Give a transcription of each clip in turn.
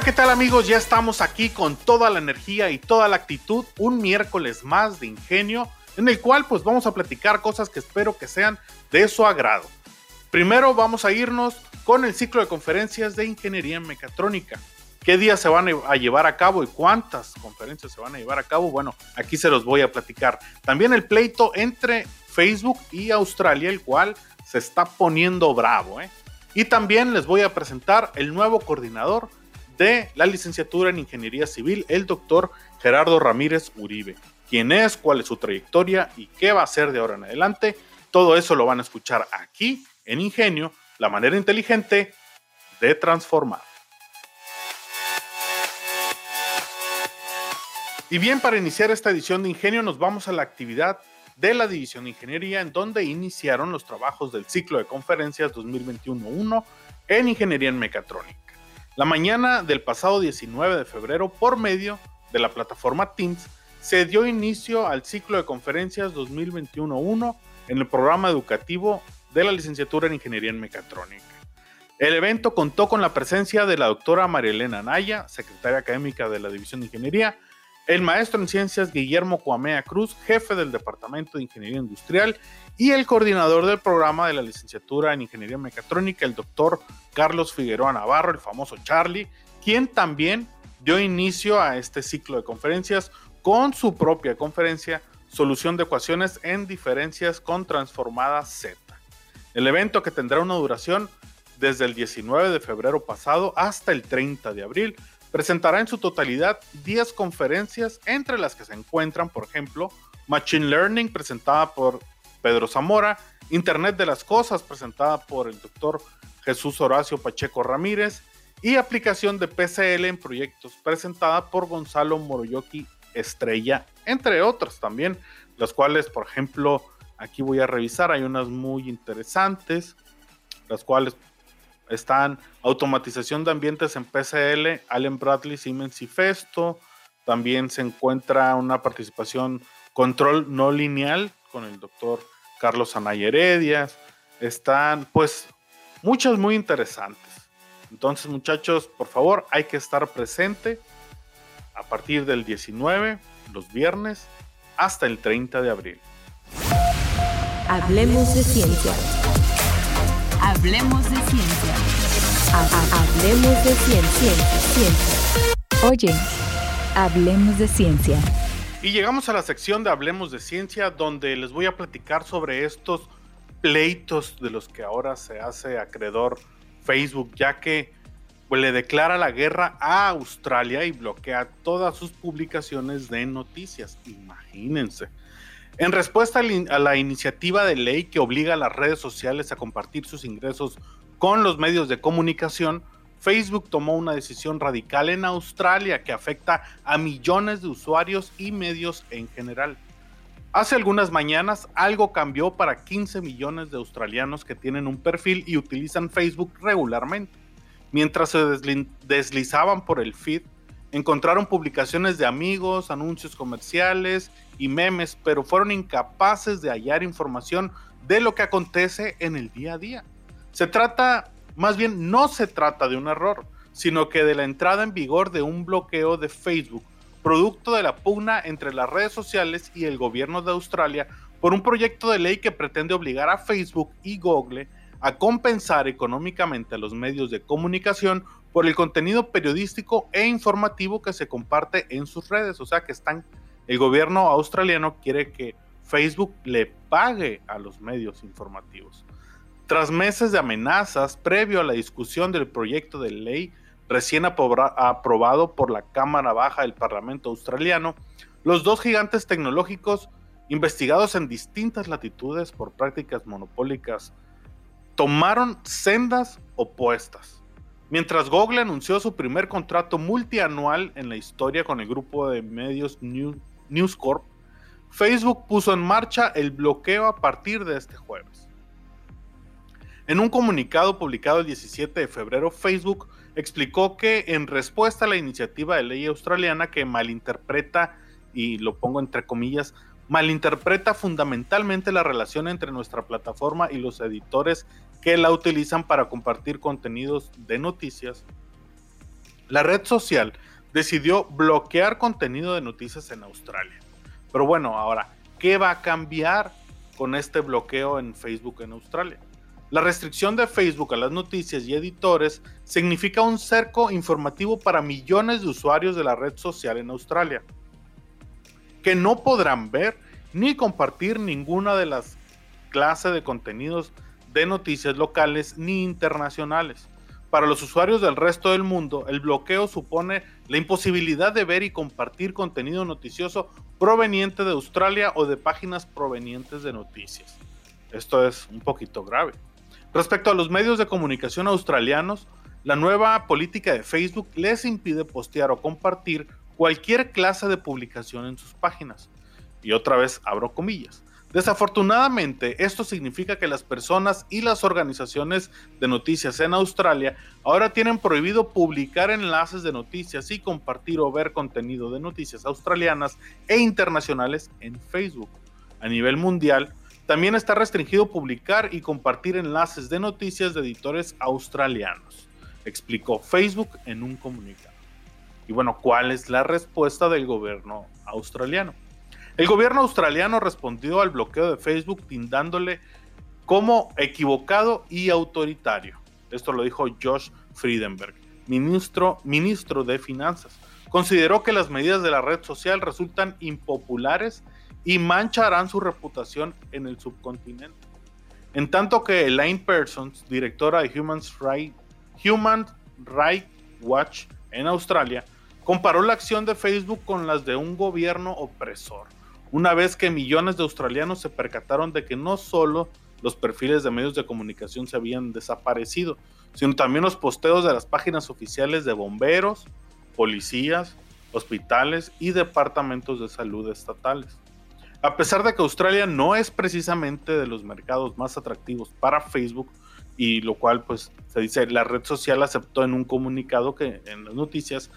Hola, ¿qué tal amigos? Ya estamos aquí con toda la energía y toda la actitud, un miércoles más de ingenio, en el cual pues vamos a platicar cosas que espero que sean de su agrado. Primero vamos a irnos con el ciclo de conferencias de ingeniería en mecatrónica. ¿Qué días se van a llevar a cabo y cuántas conferencias se van a llevar a cabo? Bueno, aquí se los voy a platicar. También el pleito entre Facebook y Australia, el cual se está poniendo bravo. ¿eh? Y también les voy a presentar el nuevo coordinador de la licenciatura en Ingeniería Civil, el doctor Gerardo Ramírez Uribe. ¿Quién es? ¿Cuál es su trayectoria? ¿Y qué va a hacer de ahora en adelante? Todo eso lo van a escuchar aquí en Ingenio, la manera inteligente de transformar. Y bien, para iniciar esta edición de Ingenio nos vamos a la actividad de la División de Ingeniería, en donde iniciaron los trabajos del ciclo de conferencias 2021-1 en Ingeniería en Mecatrónica. La mañana del pasado 19 de febrero, por medio de la plataforma Teams, se dio inicio al ciclo de conferencias 2021-1 en el programa educativo de la licenciatura en Ingeniería en Mecatrónica. El evento contó con la presencia de la doctora Marielena Naya, secretaria académica de la División de Ingeniería, el maestro en ciencias Guillermo Cuamea Cruz, jefe del Departamento de Ingeniería Industrial, y el coordinador del programa de la licenciatura en Ingeniería Mecatrónica, el doctor Carlos Figueroa Navarro, el famoso Charlie, quien también dio inicio a este ciclo de conferencias con su propia conferencia Solución de ecuaciones en diferencias con transformada Z. El evento que tendrá una duración desde el 19 de febrero pasado hasta el 30 de abril presentará en su totalidad 10 conferencias entre las que se encuentran, por ejemplo, Machine Learning presentada por Pedro Zamora, Internet de las Cosas presentada por el doctor Jesús Horacio Pacheco Ramírez y aplicación de PCL en proyectos presentada por Gonzalo Moroyoki Estrella, entre otras también, las cuales, por ejemplo, aquí voy a revisar, hay unas muy interesantes, las cuales están automatización de ambientes en PCL, Allen Bradley, Siemens y Festo, también se encuentra una participación control no lineal con el doctor Carlos Anay Heredias, están pues muchas muy interesantes. Entonces, muchachos, por favor, hay que estar presente a partir del 19, los viernes, hasta el 30 de abril. Hablemos de ciencia. Hablemos de ciencia. hablemos de ciencia. ciencia. Oye, hablemos de ciencia. Y llegamos a la sección de Hablemos de Ciencia, donde les voy a platicar sobre estos pleitos de los que ahora se hace acreedor Facebook, ya que pues, le declara la guerra a Australia y bloquea todas sus publicaciones de noticias. Imagínense. En respuesta a la iniciativa de ley que obliga a las redes sociales a compartir sus ingresos con los medios de comunicación, Facebook tomó una decisión radical en Australia que afecta a millones de usuarios y medios en general. Hace algunas mañanas algo cambió para 15 millones de australianos que tienen un perfil y utilizan Facebook regularmente. Mientras se deslizaban por el feed, encontraron publicaciones de amigos, anuncios comerciales y memes, pero fueron incapaces de hallar información de lo que acontece en el día a día. Se trata, más bien no se trata de un error, sino que de la entrada en vigor de un bloqueo de Facebook producto de la pugna entre las redes sociales y el gobierno de Australia por un proyecto de ley que pretende obligar a Facebook y Google a compensar económicamente a los medios de comunicación por el contenido periodístico e informativo que se comparte en sus redes. O sea que están, el gobierno australiano quiere que Facebook le pague a los medios informativos. Tras meses de amenazas previo a la discusión del proyecto de ley, recién aprobado por la Cámara Baja del Parlamento australiano, los dos gigantes tecnológicos, investigados en distintas latitudes por prácticas monopólicas, tomaron sendas opuestas. Mientras Google anunció su primer contrato multianual en la historia con el grupo de medios News Corp, Facebook puso en marcha el bloqueo a partir de este jueves. En un comunicado publicado el 17 de febrero, Facebook explicó que en respuesta a la iniciativa de ley australiana que malinterpreta, y lo pongo entre comillas, malinterpreta fundamentalmente la relación entre nuestra plataforma y los editores que la utilizan para compartir contenidos de noticias, la red social decidió bloquear contenido de noticias en Australia. Pero bueno, ahora, ¿qué va a cambiar con este bloqueo en Facebook en Australia? La restricción de Facebook a las noticias y editores significa un cerco informativo para millones de usuarios de la red social en Australia, que no podrán ver ni compartir ninguna de las clases de contenidos de noticias locales ni internacionales. Para los usuarios del resto del mundo, el bloqueo supone la imposibilidad de ver y compartir contenido noticioso proveniente de Australia o de páginas provenientes de noticias. Esto es un poquito grave. Respecto a los medios de comunicación australianos, la nueva política de Facebook les impide postear o compartir cualquier clase de publicación en sus páginas. Y otra vez abro comillas. Desafortunadamente, esto significa que las personas y las organizaciones de noticias en Australia ahora tienen prohibido publicar enlaces de noticias y compartir o ver contenido de noticias australianas e internacionales en Facebook. A nivel mundial, también está restringido publicar y compartir enlaces de noticias de editores australianos, explicó Facebook en un comunicado. Y bueno, ¿cuál es la respuesta del gobierno australiano? El gobierno australiano respondió al bloqueo de Facebook tindándole como equivocado y autoritario. Esto lo dijo Josh Friedenberg, ministro, ministro de Finanzas. Consideró que las medidas de la red social resultan impopulares y mancharán su reputación en el subcontinente. En tanto que Elaine Persons, directora de Human Human Rights Watch en Australia, comparó la acción de Facebook con las de un gobierno opresor una vez que millones de australianos se percataron de que no solo los perfiles de medios de comunicación se habían desaparecido, sino también los posteos de las páginas oficiales de bomberos, policías, hospitales y departamentos de salud estatales. A pesar de que Australia no es precisamente de los mercados más atractivos para Facebook, y lo cual pues se dice la red social aceptó en un comunicado que en las noticias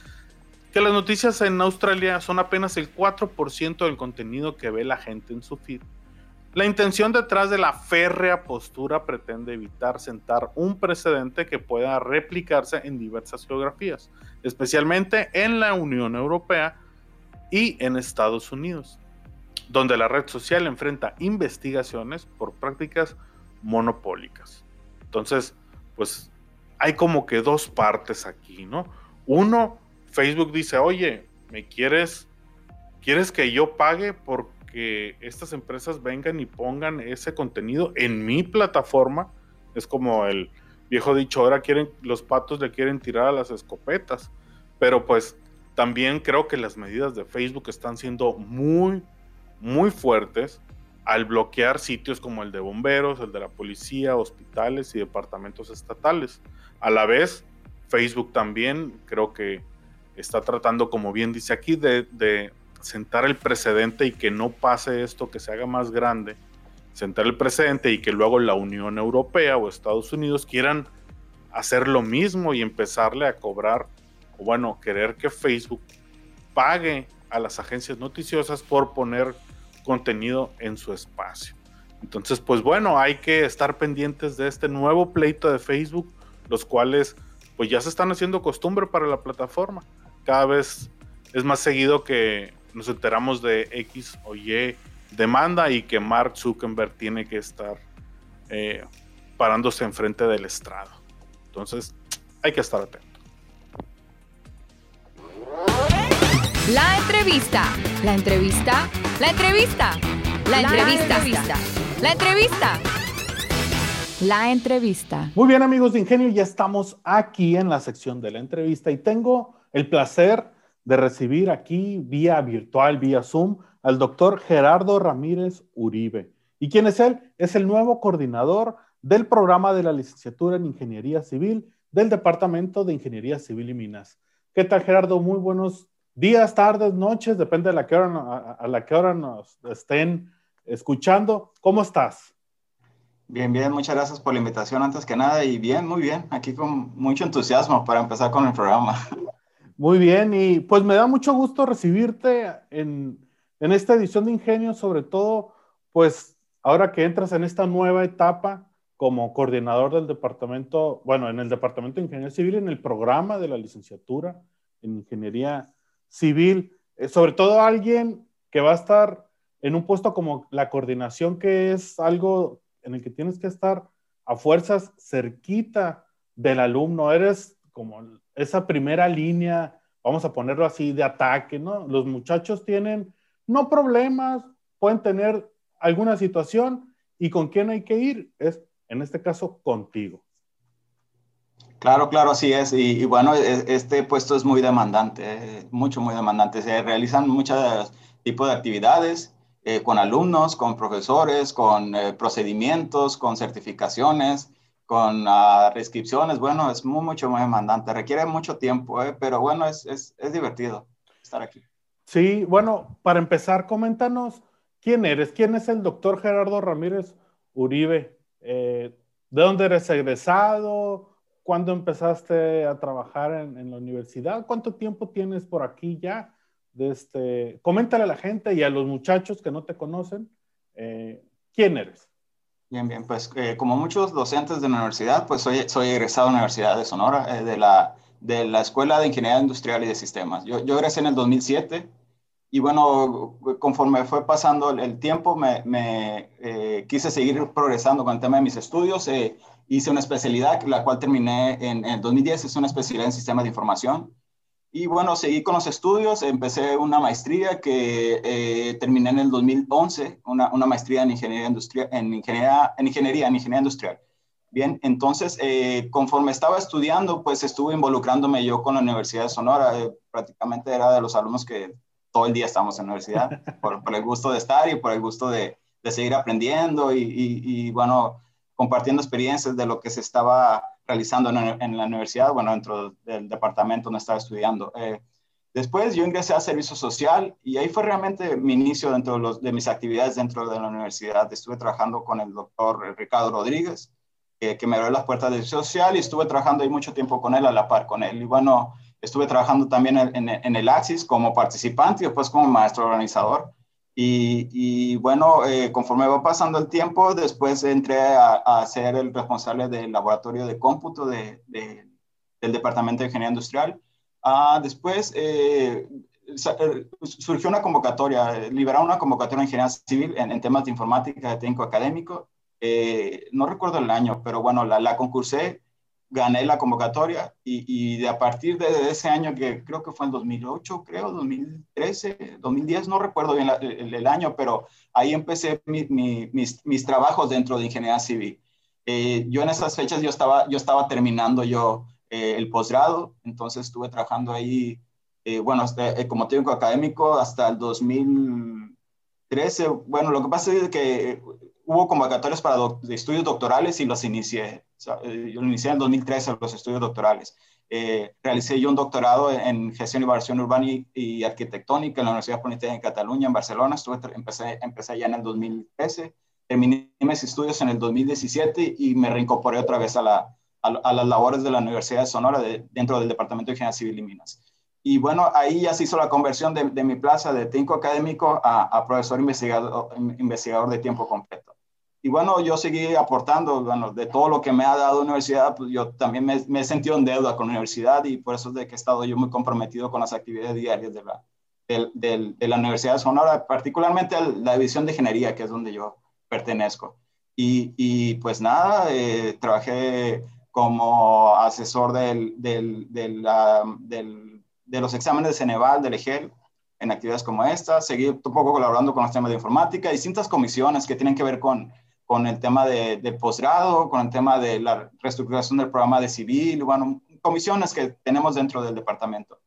que las noticias en Australia son apenas el 4% del contenido que ve la gente en su feed. La intención detrás de la férrea postura pretende evitar sentar un precedente que pueda replicarse en diversas geografías, especialmente en la Unión Europea y en Estados Unidos, donde la red social enfrenta investigaciones por prácticas monopólicas. Entonces, pues hay como que dos partes aquí, ¿no? Uno, Facebook dice, oye, ¿me quieres, quieres que yo pague porque estas empresas vengan y pongan ese contenido en mi plataforma? Es como el viejo dicho, ahora quieren, los patos le quieren tirar a las escopetas. Pero pues también creo que las medidas de Facebook están siendo muy, muy fuertes al bloquear sitios como el de bomberos, el de la policía, hospitales y departamentos estatales. A la vez, Facebook también creo que está tratando, como bien dice aquí, de, sentar el precedente y que no pase esto, que se haga más grande, sentar el precedente y que luego la Unión Europea o Estados Unidos quieran hacer lo mismo y empezarle a cobrar, o bueno, querer que Facebook pague a las agencias noticiosas por poner contenido en su espacio. Entonces, pues bueno, hay que estar pendientes de este nuevo pleito de Facebook, los cuales pues ya se están haciendo costumbre para la plataforma cada vez es más seguido que nos enteramos de X o Y demanda y que Mark Zuckerberg tiene que estar eh, parándose enfrente del estrado. Entonces, hay que estar atento. La entrevista, la entrevista, la entrevista, la entrevista, la entrevista. La entrevista. Muy bien amigos de Ingenio, ya estamos aquí en la sección de la entrevista y tengo el placer de recibir aquí vía virtual, vía Zoom, al doctor Gerardo Ramírez Uribe. ¿Y quién es él? Es el nuevo coordinador del programa de la licenciatura en Ingeniería Civil del Departamento de Ingeniería Civil y Minas. ¿Qué tal, Gerardo? Muy buenos días, tardes, noches, depende de la que hora, a, la que hora nos estén escuchando. ¿Cómo estás? Bien, bien, muchas gracias por la invitación antes que nada y bien, muy bien, aquí con mucho entusiasmo para empezar con el programa. Muy bien, y pues me da mucho gusto recibirte en, en esta edición de Ingenio, sobre todo, pues ahora que entras en esta nueva etapa como coordinador del departamento, bueno, en el departamento de Ingeniería Civil, en el programa de la licenciatura en Ingeniería Civil, eh, sobre todo alguien que va a estar en un puesto como la coordinación, que es algo en el que tienes que estar a fuerzas cerquita del alumno, eres como esa primera línea, vamos a ponerlo así, de ataque, ¿no? Los muchachos tienen, no problemas, pueden tener alguna situación y con quién hay que ir, es en este caso contigo. Claro, claro, así es. Y, bueno, e, este puesto es muy demandante, mucho, muy demandante. Se realizan muchos tipos de actividades eh, con alumnos, con profesores, con eh, procedimientos, con certificaciones, con uh. Bueno, es muy, mucho, muy demandante. Requiere mucho tiempo, eh, pero bueno, es, divertido estar aquí. Sí, bueno, para empezar, coméntanos quién eres. ¿Quién es el doctor Gerardo Ramírez Uribe? ¿De dónde eres egresado? ¿Cuándo empezaste a trabajar en, la universidad? ¿Cuánto tiempo tienes por aquí ya? Este, coméntale a la gente y a los muchachos que no te conocen, eh, ¿quién eres? Bien, bien, pues eh, como muchos docentes de la universidad, pues soy, soy egresado de la Universidad de Sonora, eh, de, la, de la Escuela de Ingeniería Industrial y de Sistemas. Yo, yo egresé en el 2007 y bueno, conforme fue pasando el tiempo, me, me quise seguir progresando con el tema de mis estudios hice una especialidad, la cual terminé en, en 2010, es una especialidad en sistemas de información. Y bueno, seguí con los estudios, empecé una maestría que eh, terminé en el 2011, una, una, maestría en ingeniería industrial, en ingeniería, en ingeniería, en ingeniería industrial. Bien, entonces, eh, conforme estaba estudiando, pues estuve involucrándome yo con la Universidad de Sonora. Eh, prácticamente era de los alumnos que todo el día estamos en la universidad, por, por el gusto de estar y por el gusto de, de seguir aprendiendo. Y, y, y bueno, compartiendo experiencias de lo que se estaba realizando en, la universidad, bueno, dentro del departamento donde estaba estudiando. Eh, después yo ingresé a servicio social y ahí fue realmente mi inicio dentro de, mis actividades dentro de la universidad. Estuve trabajando con el doctor Ricardo Rodríguez, que me abrió las puertas del social y estuve trabajando ahí mucho tiempo con él, a la par con él. Y bueno, estuve trabajando también en el AXIS como participante y después como maestro organizador. Y, bueno, eh, conforme va pasando el tiempo, después entré a, ser el responsable del laboratorio de cómputo del Departamento de Ingeniería Industrial. Ah, después eh, eh, surgió una convocatoria, liberaron una convocatoria de ingeniería civil en, temas de informática de técnico académico. no recuerdo el año, pero bueno, la, la concursé gané la convocatoria y, y, de a partir de ese año, que creo que fue en 2008, creo, 2013, 2010, no recuerdo bien el, año, pero ahí empecé mis, mis, trabajos dentro de ingeniería civil. Eh, yo en esas fechas yo estaba, yo estaba terminando yo eh, el posgrado, entonces estuve trabajando ahí, eh, bueno, como técnico académico hasta el 2013. Bueno, lo que pasa es que hubo convocatorias para estudios doctorales y los inicié. Eh, yo inicié en 2013 los estudios doctorales. Eh, realicé yo un doctorado en gestión y evaluación urbana y, arquitectónica en la Universidad Politécnica de Cataluña, en Barcelona. Estuve, empecé, empecé en el 2013. Terminé mis estudios en el 2017 y me reincorporé otra vez a, la, a, las labores de la Universidad de Sonora dentro del Departamento de Ingeniería Civil y Minas. Y bueno, ahí ya se hizo la conversión de, de mi plaza de técnico académico a, a profesor investigador, investigador de tiempo completo y bueno, yo seguí aportando, bueno, de todo lo que me ha dado la universidad, pues yo también me, me, he sentido en deuda con la universidad y por eso es de que he estado yo muy comprometido con las actividades diarias de la, de, de, la Universidad de Sonora, particularmente la división de ingeniería, que es donde yo pertenezco. Y, y pues nada, eh, trabajé como asesor del, del, del, de los exámenes de Ceneval, del EGEL, en actividades como esta, seguí un poco colaborando con los temas de informática, distintas comisiones que tienen que ver con con el tema de, de posgrado, con el tema de la reestructuración del programa de civil, bueno, comisiones que tenemos dentro del departamento.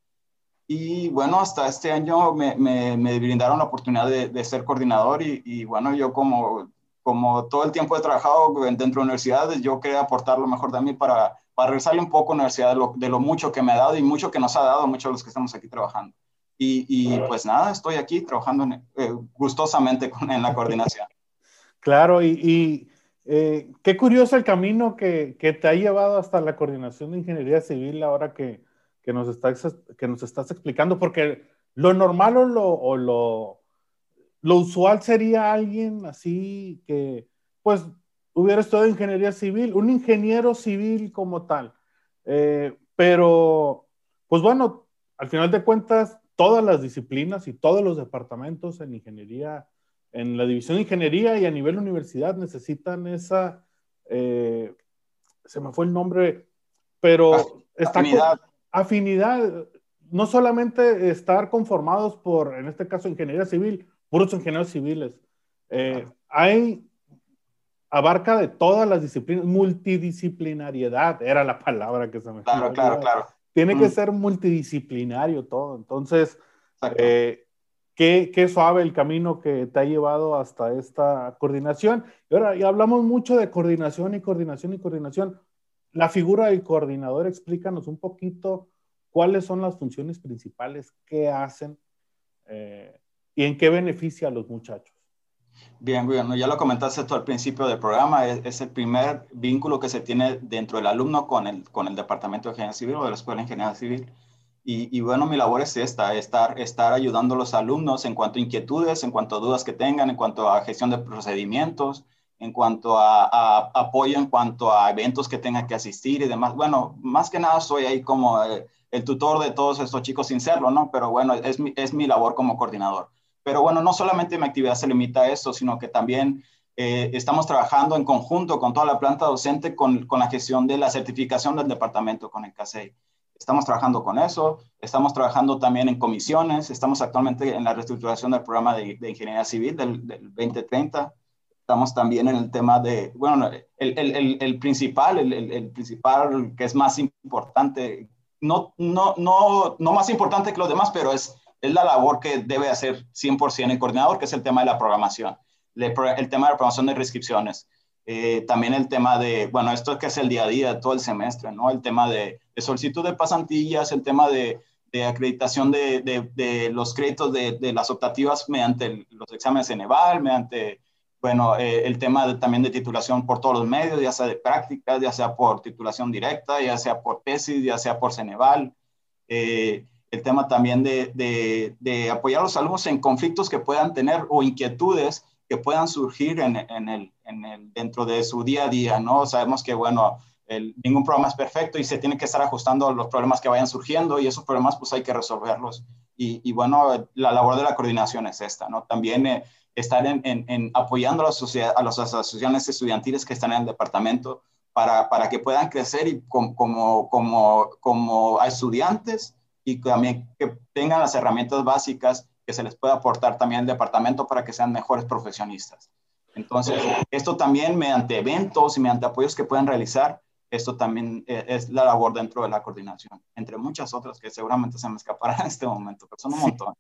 Y bueno, hasta este año me, me, brindaron la oportunidad de, de ser coordinador y, y, bueno, yo como, como todo el tiempo he trabajado dentro de universidades, yo quería aportar lo mejor de mí para, para regresarle un poco a la universidad de lo, de lo, mucho que me ha dado y mucho que nos ha dado muchos de los que estamos aquí trabajando. Y, y pues nada, estoy aquí trabajando eh, gustosamente con, en la coordinación. Claro, y, eh, qué curioso el camino que, te ha llevado hasta la coordinación de ingeniería civil ahora que, nos, estás, explicando, porque lo normal o lo, o lo usual sería alguien así que, pues, hubiera estudiado ingeniería civil, un ingeniero civil como tal. Eh, pero, pues bueno, al final de cuentas, todas las disciplinas y todos los departamentos en ingeniería, en la división de ingeniería y a nivel universidad necesitan esa, eh, se me fue el nombre, pero está afinidad. afinidad, no solamente estar conformados por, en este caso, ingeniería civil, puros ingenieros civiles. Eh, hay, abarca de todas las disciplinas, multidisciplinariedad era la palabra que se me Claro, claro, claro. Tiene mm. que ser multidisciplinario todo. Entonces, eh, qué, qué, suave el camino que te ha llevado hasta esta coordinación. Y ahora, y hablamos mucho de coordinación y coordinación y coordinación. La figura del coordinador, explícanos un poquito cuáles son las funciones principales, qué hacen eh, y en qué beneficia a los muchachos. Bien, bueno, ya lo comentaste tú al principio del programa, es, es, el primer vínculo que se tiene dentro del alumno con el, con el Departamento de Ingeniería Civil o de la Escuela de Ingeniería Civil. Y, y, bueno, mi labor es esta, estar, estar ayudando a los alumnos en cuanto a inquietudes, en cuanto a dudas que tengan, en cuanto a gestión de procedimientos, en cuanto a, a apoyo, en cuanto a eventos que tengan que asistir y demás. Bueno, más que nada soy ahí como el, el tutor de todos estos chicos sin serlo, ¿no? Pero bueno, es mi, es mi labor como coordinador. Pero bueno, no solamente mi actividad se limita a eso, sino que también eh, estamos trabajando en conjunto con toda la planta docente con, con, la gestión de la certificación del departamento con el CASEI. Estamos trabajando con eso, estamos trabajando también en comisiones, estamos actualmente en la reestructuración del programa de, ingeniería civil del, del, 2030. Estamos también en el tema de, bueno, el principal, el, principal que es más importante, no, no, no, no más importante que los demás, pero es es la labor que debe hacer 100% el coordinador, que es el tema de la programación, el, tema de la programación de reinscripciones. Eh, también el tema de, bueno, esto que es el día a día, todo el semestre, ¿no? El tema de, de solicitud de pasantillas, el tema de, de acreditación de, de, los créditos de, las optativas mediante los exámenes en EVAL, mediante, bueno, eh, el tema también de titulación por todos los medios, ya sea de prácticas, ya sea por titulación directa, ya sea por tesis, ya sea por Ceneval. Eh, el tema también de, de, apoyar a los alumnos en conflictos que puedan tener o inquietudes que puedan surgir en, el, en el, dentro de su día a día, ¿no? Sabemos que, bueno, ningún programa es perfecto y se tiene que estar ajustando a los problemas que vayan surgiendo y esos problemas pues hay que resolverlos. Y, bueno, la labor de la coordinación es esta, ¿no? También eh, estar en, apoyando a, la a las asociaciones estudiantiles que están en el departamento para, para que puedan crecer y como, como, como, como estudiantes y también que tengan las herramientas básicas que se les pueda aportar también al departamento para que sean mejores profesionistas. Entonces, esto también mediante eventos y mediante apoyos que puedan realizar, esto también eh, es la labor dentro de la coordinación, entre muchas otras que seguramente se me escaparán en este momento, pero son un montón.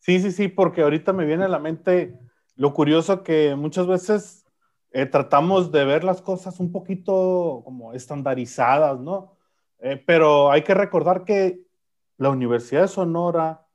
Sí, sí, sí, porque ahorita me viene a la mente lo curioso que muchas veces eh, tratamos de ver las cosas un poquito como estandarizadas, ¿no? Eh, pero hay que recordar que la Universidad de Sonora,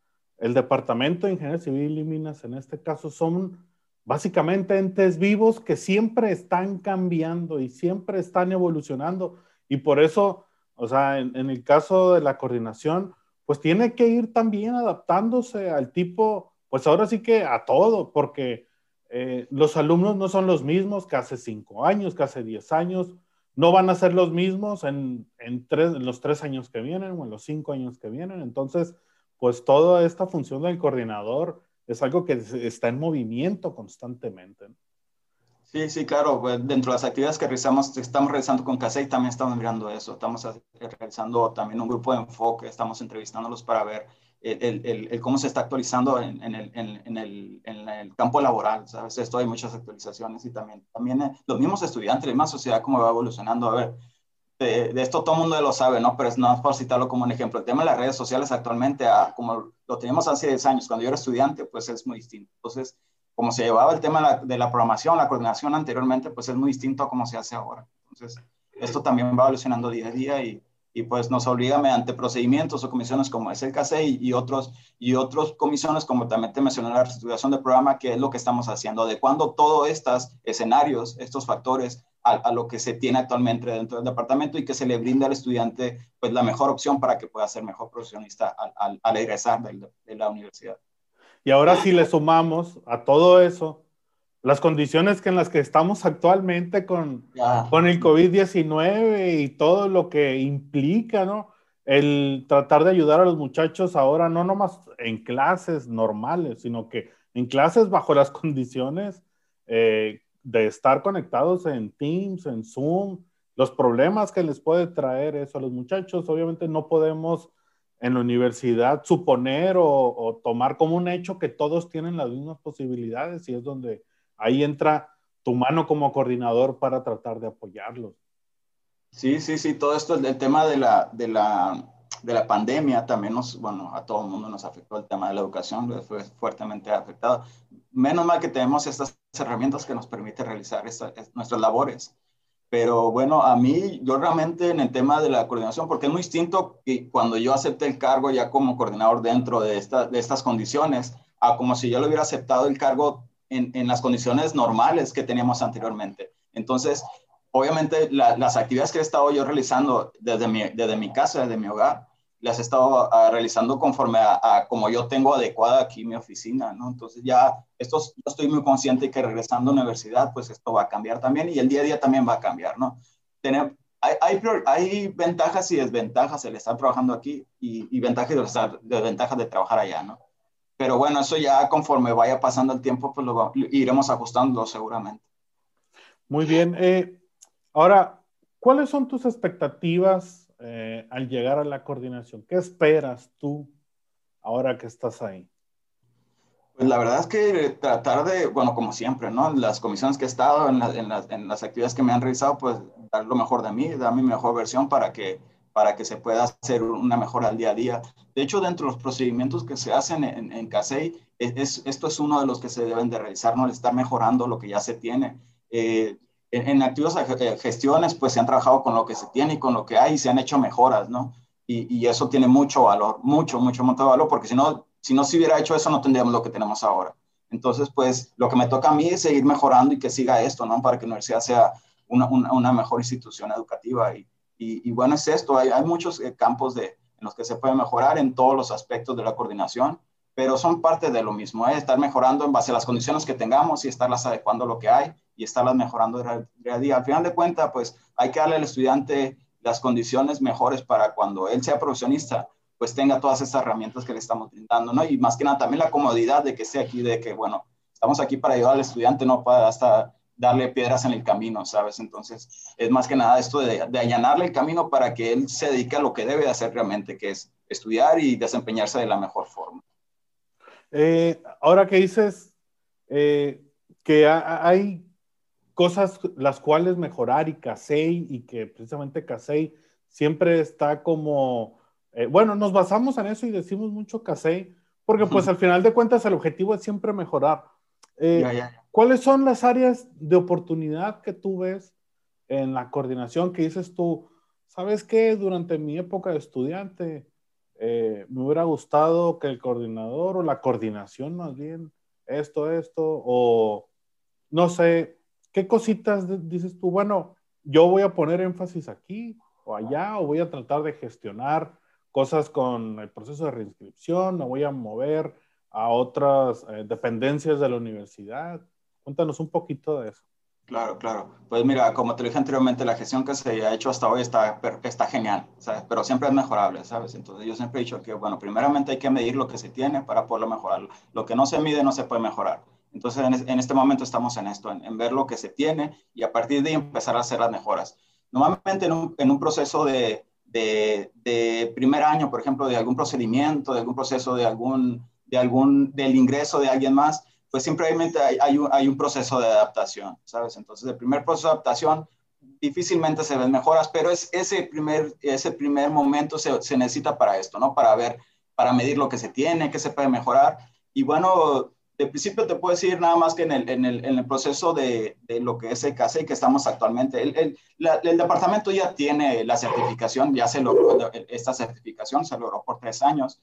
el Departamento de Ingeniería Civil y Minas, en este caso, son básicamente entes vivos que siempre están cambiando y siempre están evolucionando. Y por eso, o sea, en, en el caso de la coordinación, pues tiene que ir también adaptándose al tipo, pues ahora sí que a todo, porque eh, los alumnos no son los mismos que hace cinco años, que hace diez años, no van a ser los mismos en, en, tres, en, los tres años que vienen o en los cinco años que vienen. Entonces, pues toda esta función del coordinador es algo que está en movimiento constantemente. Sí, sí, claro. Pues dentro de las actividades que realizamos, estamos realizando con CASEI, también estamos mirando eso. Estamos realizando también un grupo de enfoque, estamos entrevistándolos para ver el, cómo se está actualizando en, en, el, en, el, campo laboral, ¿sabes? Esto hay muchas actualizaciones y también, también eh, los mismos estudiantes, la misma sociedad, cómo va evolucionando. A ver, de, esto todo el mundo lo sabe, ¿no? Pero es nada más por citarlo como un ejemplo. El tema de las redes sociales actualmente, a, como lo teníamos hace 10 años, cuando yo era estudiante, pues es muy distinto. Entonces, como se llevaba el tema de la, programación, la coordinación anteriormente, pues es muy distinto a cómo se hace ahora. Entonces, esto también va evolucionando día a día y, y pues nos obliga mediante procedimientos o comisiones como es el CASE y, otros y otros comisiones como también te mencioné la reestructuración del programa que es lo que estamos haciendo adecuando todos estos escenarios estos factores a, lo que se tiene actualmente dentro del departamento y que se le brinda al estudiante pues la mejor opción para que pueda ser mejor profesionista al, al, egresar de, la universidad y ahora si le sumamos a todo eso las condiciones que en las que estamos actualmente con, con el COVID-19 y todo lo que implica, ¿no? El tratar de ayudar a los muchachos ahora, no nomás en clases normales, sino que en clases bajo las condiciones eh, de estar conectados en Teams, en Zoom, los problemas que les puede traer eso a los muchachos, obviamente no podemos en la universidad suponer o, tomar como un hecho que todos tienen las mismas posibilidades y es donde ahí entra tu mano como coordinador para tratar de apoyarlos. Sí, sí, sí, todo esto, el tema de la, de la, de la pandemia también nos, bueno, a todo el mundo nos afectó el tema de la educación, fue fuertemente afectado. Menos mal que tenemos estas herramientas que nos permiten realizar nuestras labores. Pero bueno, a mí, yo realmente en el tema de la coordinación, porque es muy distinto que cuando yo acepté el cargo ya como coordinador dentro de, esta, de estas condiciones, a como si yo lo hubiera aceptado el cargo en, las condiciones normales que teníamos anteriormente. Entonces, obviamente las actividades que he estado yo realizando desde mi, desde mi casa, desde mi hogar, las he estado ah, realizando conforme a, como yo tengo adecuada aquí mi oficina, ¿no? Entonces ya esto, yo estoy muy consciente que regresando a la universidad, pues esto va a cambiar también y el día a día también va a cambiar, ¿no? Tener, hay, hay, ventajas y desventajas el estar trabajando aquí y, y ventajas y desventajas de trabajar allá, ¿no? Pero bueno, eso ya conforme vaya pasando el tiempo, pues lo, iremos ajustando seguramente. Muy bien. Eh, ahora, ¿cuáles son tus expectativas eh, al llegar a la coordinación? ¿Qué esperas tú ahora que estás ahí? Pues la verdad es que tratar de, bueno, como siempre, ¿no? Las comisiones que he estado, en, en, en las actividades que me han realizado, pues dar lo mejor de mí, dar mi mejor versión para que para que se pueda hacer una mejora al día a día. De hecho, dentro de los procedimientos que se hacen en, en CASEI, es, esto es uno de los que se deben de realizar, no estar mejorando lo que ya se tiene. Eh, en, en activos eh, gestiones, pues se han trabajado con lo que se tiene y con lo que hay y se han hecho mejoras, ¿no? Y, y eso tiene mucho valor, mucho, mucho, mucho valor, porque si no, si no se hubiera hecho eso, no tendríamos lo que tenemos ahora. Entonces, pues lo que me toca a mí es seguir mejorando y que siga esto, ¿no? Para que la universidad sea una, una, una mejor institución educativa y, y, bueno, es esto, hay, hay muchos eh, campos de, en los que se puede mejorar en todos los aspectos de la coordinación, pero son parte de lo mismo, ¿eh? estar mejorando en base a las condiciones que tengamos y estarlas adecuando a lo que hay y estarlas mejorando día a día. Al final de cuentas, pues hay que darle al estudiante las condiciones mejores para cuando él sea profesionista, pues tenga todas estas herramientas que le estamos brindando, ¿no? Y más que nada también la comodidad de que esté aquí, de que, bueno, estamos aquí para ayudar al estudiante, no para hasta darle piedras en el camino, ¿sabes? Entonces, es más que nada esto de, allanarle el camino para que él se dedique a lo que debe hacer realmente, que es estudiar y desempeñarse de la mejor forma. Eh, ahora que dices eh, que hay cosas las cuales mejorar y CASEI y que precisamente CASEI siempre está como, eh, bueno, nos basamos en eso y decimos mucho CASEI porque pues al final de cuentas el objetivo es siempre mejorar. Ya, ya. ¿Cuáles son las áreas de oportunidad que tú ves en la coordinación que dices tú, sabes qué, durante mi época de estudiante eh, me hubiera gustado que el coordinador o la coordinación más bien, esto, esto, o no sé, qué cositas dices tú, bueno, yo voy a poner énfasis aquí o allá, o voy a tratar de gestionar cosas con el proceso de reinscripción, o voy a mover a otras eh, dependencias de la universidad. Cuéntanos un poquito de eso. Claro, claro. Pues mira, como te dije anteriormente, la gestión que se ha hecho hasta hoy está, está genial, ¿sabes? pero siempre es mejorable, ¿sabes? Entonces yo siempre he dicho que, bueno, primeramente hay que medir lo que se tiene para poderlo mejorar. Lo que no se mide no se puede mejorar. Entonces en, este momento estamos en esto, en, ver lo que se tiene y a partir de ahí empezar a hacer las mejoras. Normalmente en un, proceso de, primer año, por ejemplo, de algún procedimiento, de algún proceso, de algún, de algún, del ingreso de alguien más, pues simplemente hay, hay, un, hay, un, proceso de adaptación, ¿sabes? Entonces, el primer proceso de adaptación difícilmente se ven mejoras, pero es ese primer, ese primer momento se, se, necesita para esto, ¿no? Para ver, para medir lo que se tiene, qué se puede mejorar. Y bueno, de principio te puedo decir nada más que en el, en el, en el proceso de, de, lo que es el CASE que estamos actualmente, el, el, departamento ya tiene la certificación, ya se logró esta certificación, se logró por tres años,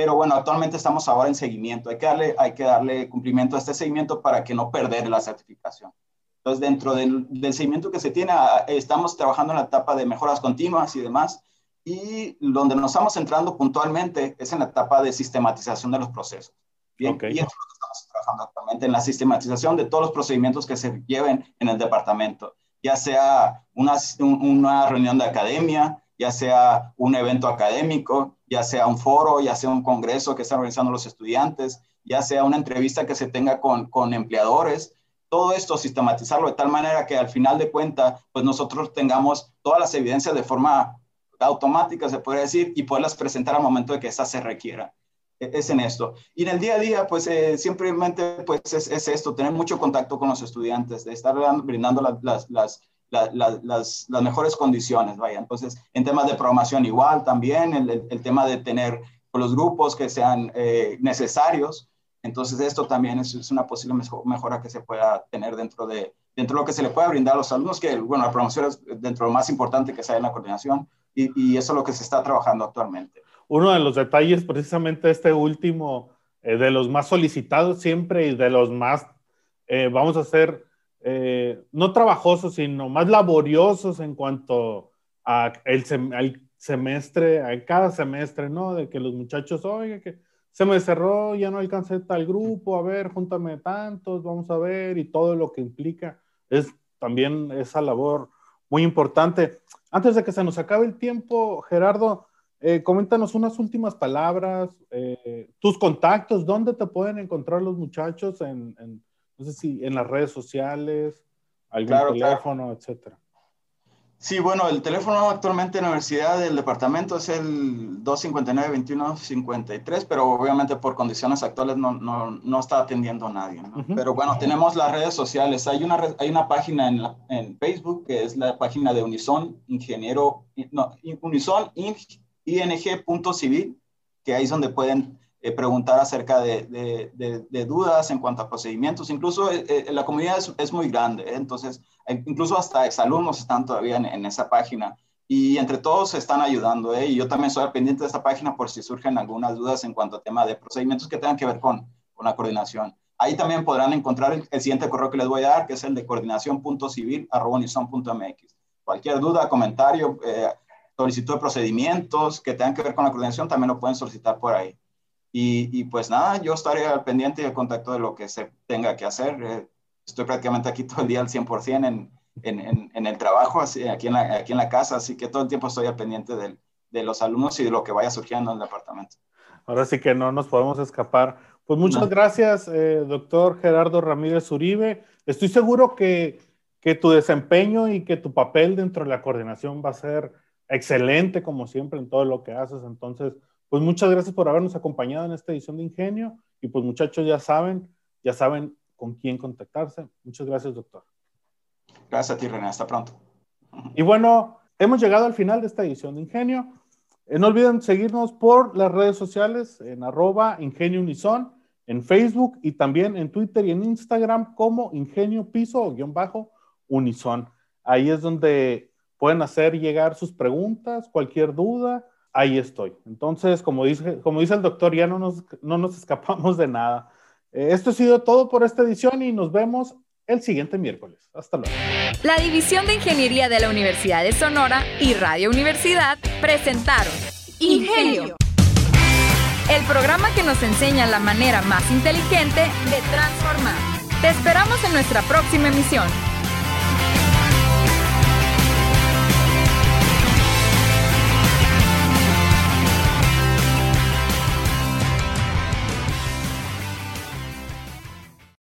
pero bueno, actualmente estamos ahora en seguimiento, hay que darle, hay que darle cumplimiento a este seguimiento para que no perder la certificación. Entonces, dentro del, del seguimiento que se tiene, estamos trabajando en la etapa de mejoras continuas y demás, y donde nos estamos centrando puntualmente es en la etapa de sistematización de los procesos. Bien, okay. y eso es lo que estamos trabajando actualmente en la sistematización de todos los procedimientos que se lleven en el departamento, ya sea una, una reunión de academia, ya sea un evento académico, ya sea un foro, ya sea un congreso que están organizando los estudiantes, ya sea una entrevista que se tenga con, con empleadores, todo esto sistematizarlo de tal manera que al final de cuenta, pues nosotros tengamos todas las evidencias de forma automática, se puede decir, y poderlas presentar al momento de que esa se requiera. E, es en esto. Y en el día a día, pues eh, simplemente pues es, es, esto, tener mucho contacto con los estudiantes, de estar brindando las, las, las, las, mejores condiciones, vaya. Entonces, en temas de programación igual también, el, tema de tener los grupos que sean eh, necesarios. Entonces, esto también es, una posible mejora que se pueda tener dentro de, dentro de lo que se le puede brindar a los alumnos, que, bueno, la promoción es dentro de lo más importante que sea en la coordinación, y, eso es lo que se está trabajando actualmente uno de los detalles, precisamente este último, eh, de los más solicitados siempre y de los más, eh, vamos a ser, eh, no trabajosos, sino más laboriosos en cuanto al semestre, a cada semestre, ¿no? De que los muchachos, oiga, que se me cerró, ya no alcancé tal grupo, a ver, júntame tantos, vamos a ver, y todo lo que implica, es también esa labor muy importante. Antes de que se nos acabe el tiempo, Gerardo, eh, coméntanos unas últimas palabras, eh, tus contactos, dónde te pueden encontrar los muchachos, en, no sé si en las redes sociales, algún claro, teléfono, claro. etcétera. Sí, bueno, el teléfono actualmente en la universidad del departamento es el 259-2153, pero obviamente por condiciones actuales no, no, no está atendiendo a nadie. ¿no? Uh -huh. Pero bueno, tenemos las redes sociales. Hay una, hay una página en, la, en Facebook que es la página de Unison, ingeniero, no, Unison Ing ing.civil, que ahí es donde pueden eh, preguntar acerca de, de, de, de, dudas en cuanto a procedimientos. Incluso eh, eh la comunidad es, es muy grande, ¿eh? entonces incluso hasta exalumnos están todavía en, en, esa página y entre todos se están ayudando. ¿eh? Y yo también soy pendiente de esta página por si surgen algunas dudas en cuanto a tema de procedimientos que tengan que ver con, con la coordinación. Ahí también podrán encontrar el, el, siguiente correo que les voy a dar, que es el de coordinación.civil.unison.mx. Cualquier duda, comentario, eh, solicitud de procedimientos que tengan que ver con la coordinación, también lo pueden solicitar por ahí. Y, y pues nada, yo estaré al pendiente y al contacto de lo que se tenga que hacer. Eh, estoy prácticamente aquí todo el día al 100% en, en, en, en el trabajo, así, aquí, en la, aquí en la casa, así que todo el tiempo estoy al pendiente de, de los alumnos y de lo que vaya surgiendo en el departamento. Ahora sí que no nos podemos escapar. Pues muchas no. gracias, eh, doctor Gerardo Ramírez Uribe. Estoy seguro que, que tu desempeño y que tu papel dentro de la coordinación va a ser excelente como siempre en todo lo que haces. Entonces, pues muchas gracias por habernos acompañado en esta edición de Ingenio y pues muchachos ya saben, ya saben con quién contactarse. Muchas gracias, doctor. Gracias a ti, René. Hasta pronto. Y bueno, hemos llegado al final de esta edición de Ingenio. Eh, no olviden seguirnos por las redes sociales en arroba Ingenio Unison, en Facebook y también en Twitter y en Instagram como Ingenio Piso o guion bajo Unison. Ahí es donde pueden hacer llegar sus preguntas, cualquier duda, ahí estoy. Entonces, como dice, como dice el doctor, ya no nos, no nos escapamos de nada. Eh, esto ha sido todo por esta edición y nos vemos el siguiente miércoles. Hasta luego. La División de Ingeniería de la Universidad de Sonora y Radio Universidad presentaron Ingenio. El programa que nos enseña la manera más inteligente de transformar. Te esperamos en nuestra próxima emisión.